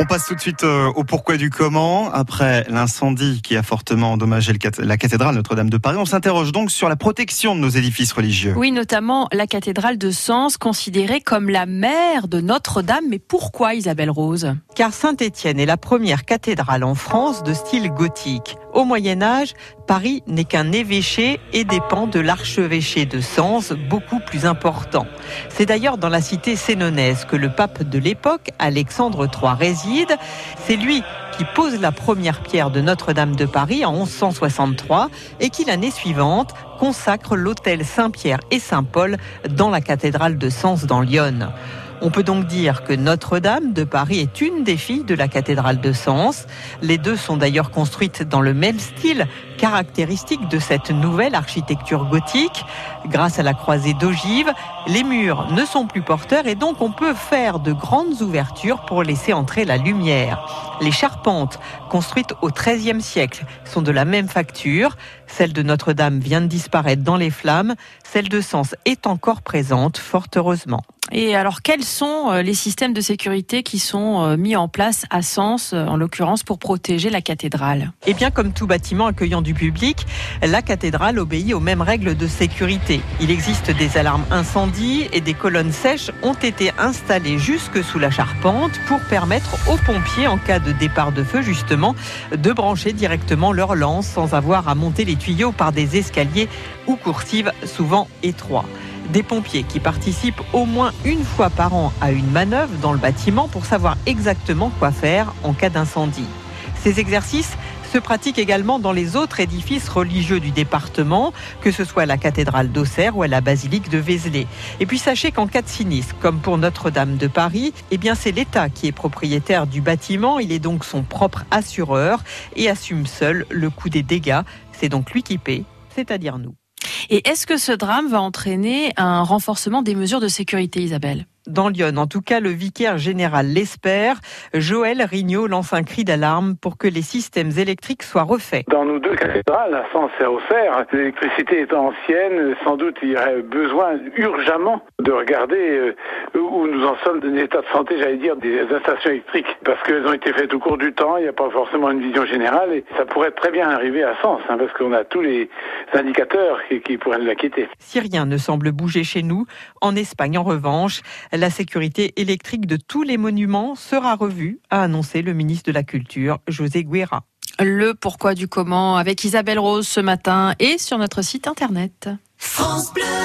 On passe tout de suite euh, au pourquoi du comment. Après l'incendie qui a fortement endommagé la cathédrale Notre-Dame de Paris, on s'interroge donc sur la protection de nos édifices religieux. Oui, notamment la cathédrale de Sens, considérée comme la mère de Notre-Dame. Mais pourquoi Isabelle Rose? Car Saint-Étienne est la première cathédrale en France de style gothique. Au Moyen Âge, Paris n'est qu'un évêché et dépend de l'archevêché de Sens, beaucoup plus important. C'est d'ailleurs dans la cité sénonaise que le pape de l'époque, Alexandre III, réside. C'est lui qui pose la première pierre de Notre-Dame de Paris en 1163 et qui l'année suivante consacre l'hôtel Saint-Pierre et Saint-Paul dans la cathédrale de Sens dans Lyon. On peut donc dire que Notre-Dame de Paris est une des filles de la cathédrale de Sens. Les deux sont d'ailleurs construites dans le même style, caractéristique de cette nouvelle architecture gothique. Grâce à la croisée d'ogives, les murs ne sont plus porteurs et donc on peut faire de grandes ouvertures pour laisser entrer la lumière. Les charpentes, construites au XIIIe siècle, sont de la même facture. Celle de Notre-Dame vient de disparaître dans les flammes. Celle de Sens est encore présente, fort heureusement. Et alors, quels sont euh, les systèmes de sécurité qui sont euh, mis en place à Sens, euh, en l'occurrence, pour protéger la cathédrale? Eh bien, comme tout bâtiment accueillant du public, la cathédrale obéit aux mêmes règles de sécurité. Il existe des alarmes incendie et des colonnes sèches ont été installées jusque sous la charpente pour permettre aux pompiers, en cas de départ de feu, justement, de brancher directement leur lance sans avoir à monter les tuyaux par des escaliers ou coursives souvent étroits des pompiers qui participent au moins une fois par an à une manœuvre dans le bâtiment pour savoir exactement quoi faire en cas d'incendie. Ces exercices se pratiquent également dans les autres édifices religieux du département, que ce soit à la cathédrale d'Auxerre ou à la basilique de Vézelay. Et puis sachez qu'en cas de sinistre, comme pour Notre-Dame de Paris, eh bien c'est l'État qui est propriétaire du bâtiment, il est donc son propre assureur et assume seul le coût des dégâts. C'est donc lui qui paie, c'est-à-dire nous. Et est-ce que ce drame va entraîner un renforcement des mesures de sécurité, Isabelle? Dans Lyon. En tout cas, le vicaire général l'espère. Joël Rignot lance un cri d'alarme pour que les systèmes électriques soient refaits. Dans nos deux cathédrales, à Sens et Auxerre, l'électricité étant ancienne, sans doute il y aurait besoin urgemment de regarder euh, où nous en sommes d'un état de santé, j'allais dire, des installations électriques. Parce qu'elles ont été faites au cours du temps, il n'y a pas forcément une vision générale et ça pourrait très bien arriver à Sens, hein, parce qu'on a tous les indicateurs qui, qui pourraient nous inquiéter. Si rien ne semble bouger chez nous, en Espagne en revanche, la sécurité électrique de tous les monuments sera revue, a annoncé le ministre de la Culture, José Guerra. Le pourquoi du comment avec Isabelle Rose ce matin et sur notre site internet. France Bleu